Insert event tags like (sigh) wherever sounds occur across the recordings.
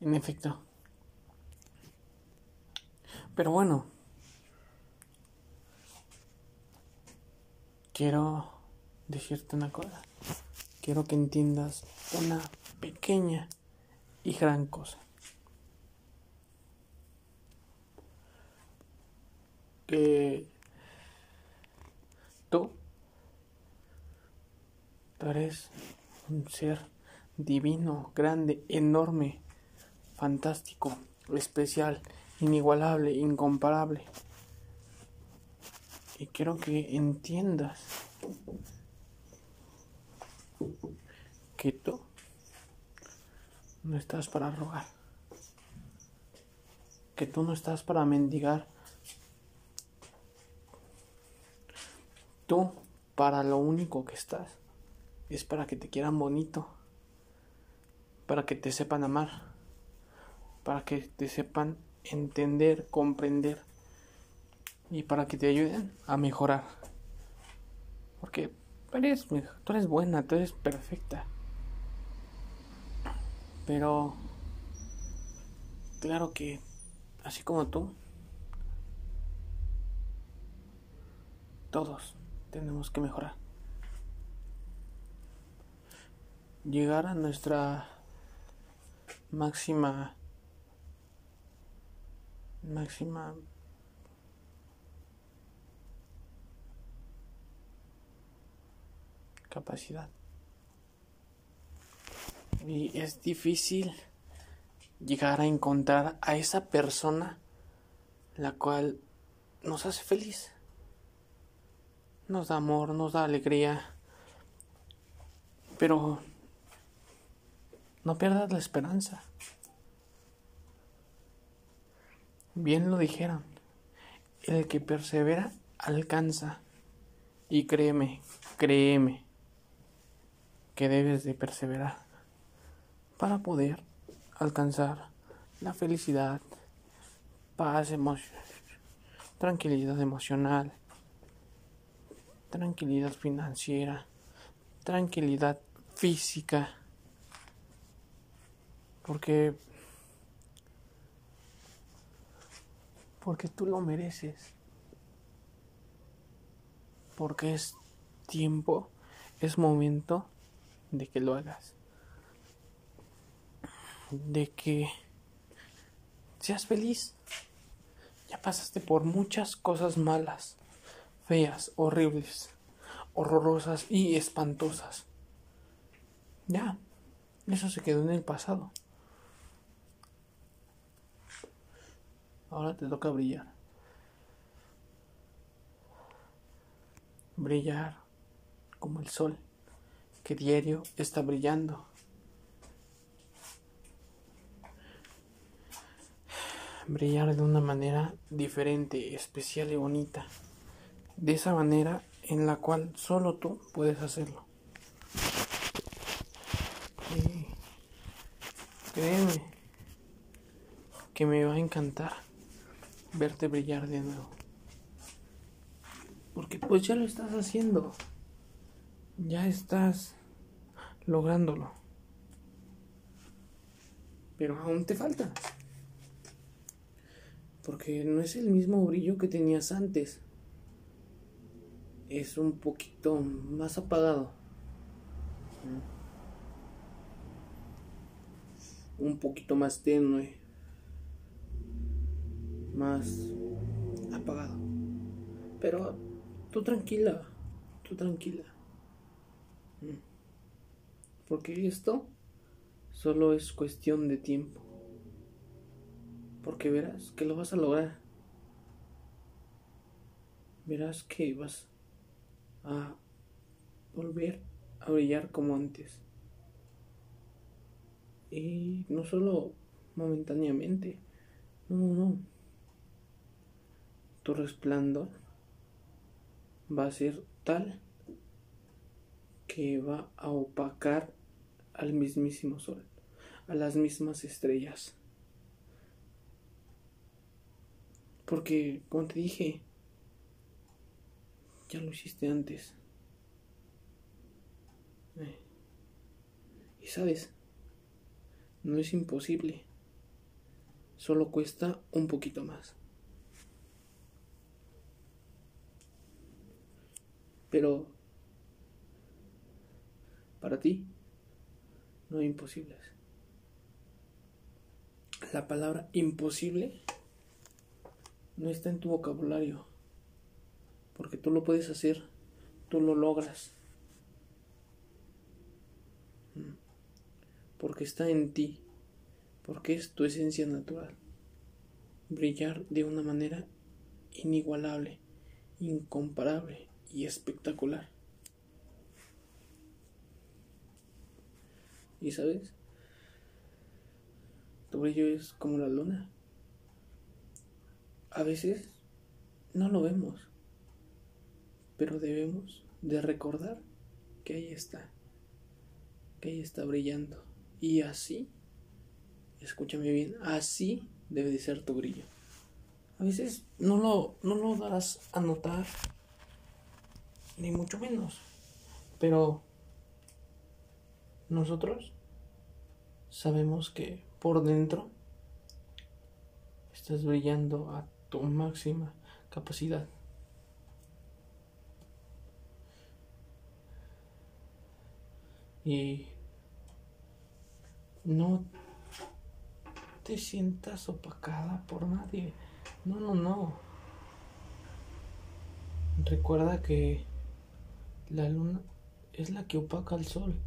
en efecto. Pero bueno. Quiero decirte una cosa. Quiero que entiendas una pequeña y gran cosa. Que tú, tú eres un ser divino, grande, enorme, fantástico, especial, inigualable, incomparable. Y quiero que entiendas que tú no estás para rogar, que tú no estás para mendigar, tú para lo único que estás es para que te quieran bonito, para que te sepan amar, para que te sepan entender, comprender y para que te ayuden a mejorar. Porque eres, tú eres buena, tú eres perfecta. Pero, claro que, así como tú, todos tenemos que mejorar. Llegar a nuestra máxima máxima capacidad. Y es difícil llegar a encontrar a esa persona la cual nos hace feliz. Nos da amor, nos da alegría. Pero no pierdas la esperanza. Bien lo dijeron, el que persevera alcanza. Y créeme, créeme, que debes de perseverar para poder alcanzar la felicidad, paz, emoción, tranquilidad emocional, tranquilidad financiera, tranquilidad física, porque porque tú lo mereces. Porque es tiempo, es momento de que lo hagas. De que seas feliz. Ya pasaste por muchas cosas malas, feas, horribles, horrorosas y espantosas. Ya, eso se quedó en el pasado. Ahora te toca brillar. Brillar como el sol que diario está brillando. Brillar de una manera diferente, especial y bonita. De esa manera en la cual solo tú puedes hacerlo. Créeme que me va a encantar verte brillar de nuevo. Porque pues ya lo estás haciendo. Ya estás lográndolo. Pero aún te falta. Porque no es el mismo brillo que tenías antes. Es un poquito más apagado. Un poquito más tenue más apagado. Pero tú tranquila, tú tranquila. Mm. Porque esto solo es cuestión de tiempo. Porque verás que lo vas a lograr. Verás que vas a volver a brillar como antes. Y no solo momentáneamente. No, no, no tu resplandor va a ser tal que va a opacar al mismísimo sol, a las mismas estrellas. Porque, como te dije, ya lo hiciste antes. Eh, y sabes, No es imposible. Solo cuesta un poquito más. Pero para ti no hay imposibles. La palabra imposible no está en tu vocabulario. Porque tú lo puedes hacer, tú lo logras. Mm. Porque está en ti, porque es tu esencia natural. Brillar de una manera inigualable, incomparable y espectacular. ¿Y sabes? Tu brillo es como la luna. A veces no lo vemos, pero debemos de recordar que ahí está, que ahí está brillando. Y así, escúchame bien, así debe de ser tu brillo. A veces no lo, no lo darás a notar, ni mucho menos, pero nosotros sabemos que por dentro estás brillando a tu máxima capacidad. Y no te sientas opacada por nadie. No, no, no. Recuerda que la luna es la que opaca al sol,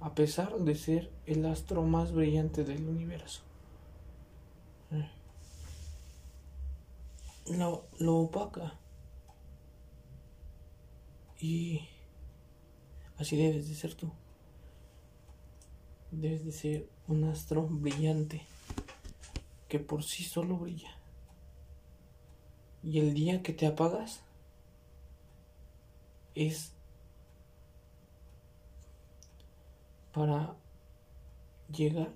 a pesar de ser el astro más brillante del universo. Eh. Lo, lo opaca. Y así debes de ser tú. Debes de ser un astro brillante que por sí solo brilla. Y el día que te apagas es para llegar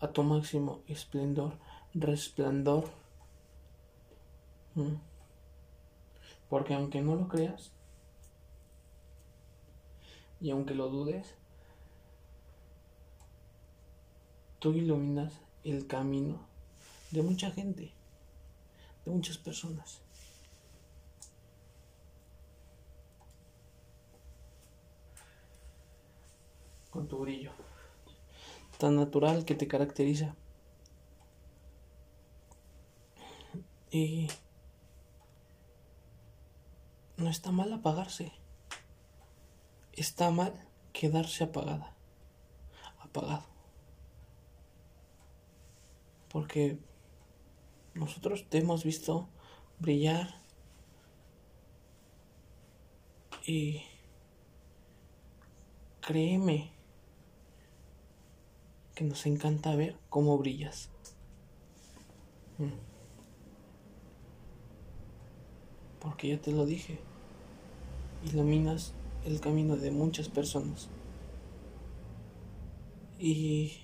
a tu máximo esplendor, resplandor. Mm. Porque aunque no lo creas, y aunque lo dudes, tú iluminas el camino de mucha gente, de muchas personas. Con tu brillo tan natural que te caracteriza. Y no está mal apagarse. Está mal quedarse apagada. Apagado. Porque nosotros te hemos visto brillar y créeme que nos encanta ver cómo brillas. Mm. Porque ya te lo dije, iluminas el camino de muchas personas. Y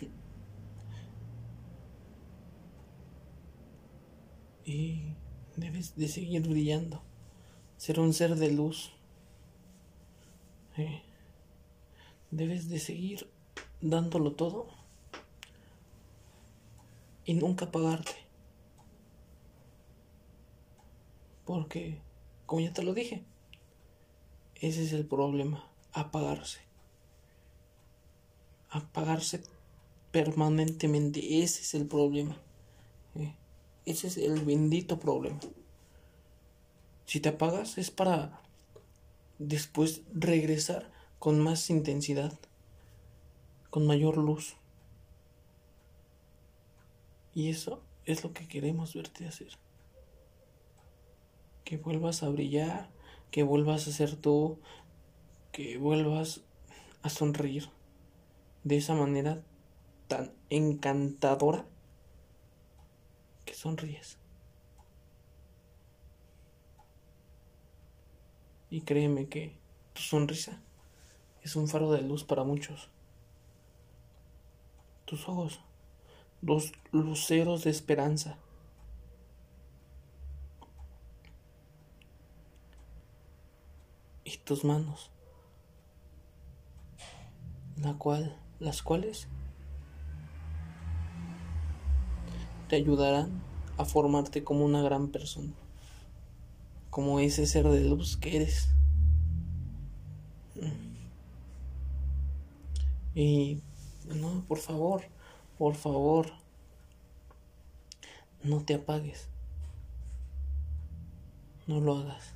(laughs) y debes de seguir brillando, ser un ser de luz. Debes de seguir dándolo todo y nunca apagarte. Porque, como ya te lo dije, ese es el problema, apagarse. Apagarse permanentemente, ese es el problema. ¿eh? Ese es el bendito problema. Si te apagas es para después regresar con más intensidad, con mayor luz. Y eso es lo que queremos verte hacer. Que vuelvas a brillar, que vuelvas a ser tú, que vuelvas a sonreír de esa manera tan encantadora que sonríes. Y créeme que tu sonrisa es un faro de luz para muchos. Tus ojos, dos luceros de esperanza. Y tus manos, la cual, las cuales te ayudarán a formarte como una gran persona, como ese ser de luz que eres. Y no, por favor, por favor, no te apagues. No lo hagas.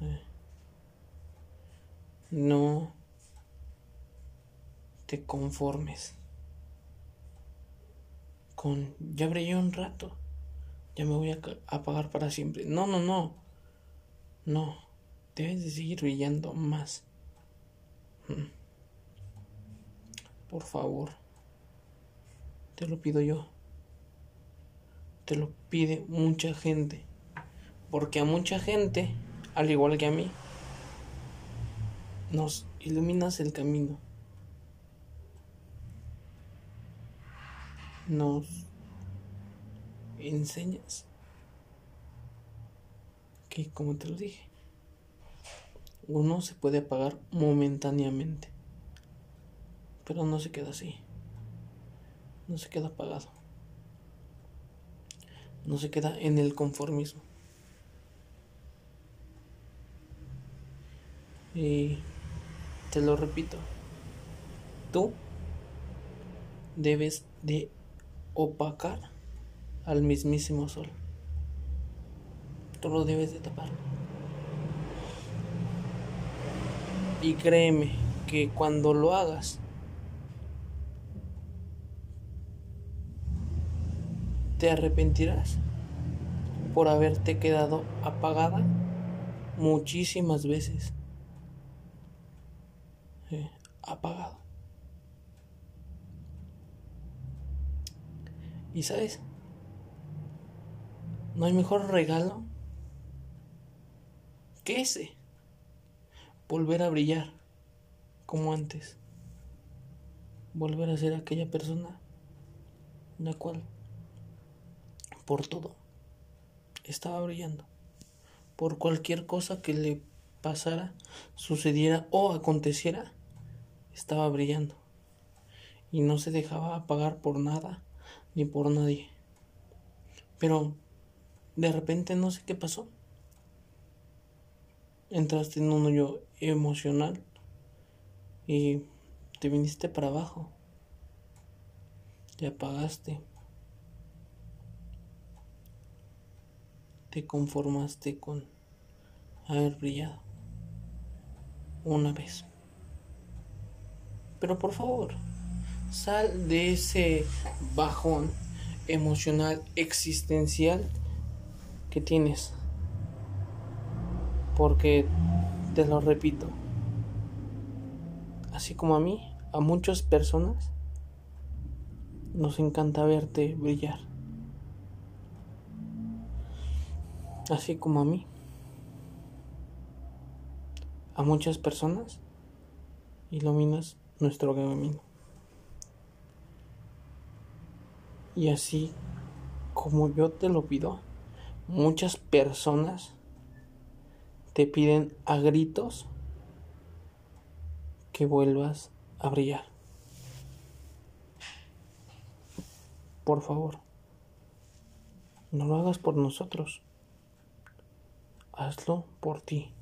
Eh. No te conformes con ya brillé un rato, ya me voy a apagar para siempre. No, no, no. No, debes de seguir brillando más. Por favor, te lo pido yo. Te lo pide mucha gente. Porque a mucha gente, al igual que a mí, nos iluminas el camino. Nos enseñas que, como te lo dije, uno se puede apagar momentáneamente, pero no se queda así, no se queda apagado, no se queda en el conformismo. Y te lo repito, tú debes de opacar al mismísimo sol. Tú lo debes de tapar. Y créeme que cuando lo hagas, te arrepentirás por haberte quedado apagada muchísimas veces. apagado. Y sabes, no hay mejor regalo que ese volver a brillar como antes, volver a ser aquella persona la cual por todo estaba brillando, por cualquier cosa que le pasara, sucediera o aconteciera, estaba brillando. Y no se dejaba apagar por nada ni por nadie. Pero de repente no sé qué pasó entraste en un hoyo emocional y te viniste para abajo. Te apagaste. Te conformaste con haber brillado una vez. Pero por favor, sal de ese bajón emocional existencial que tienes. Porque, te lo repito, así como a mí, a muchas personas nos encanta verte brillar. Así como a mí, a muchas personas iluminas nuestro camino. Y así como yo te lo pido, muchas personas te piden a gritos que vuelvas a brillar. Por favor, no lo hagas por nosotros, hazlo por ti.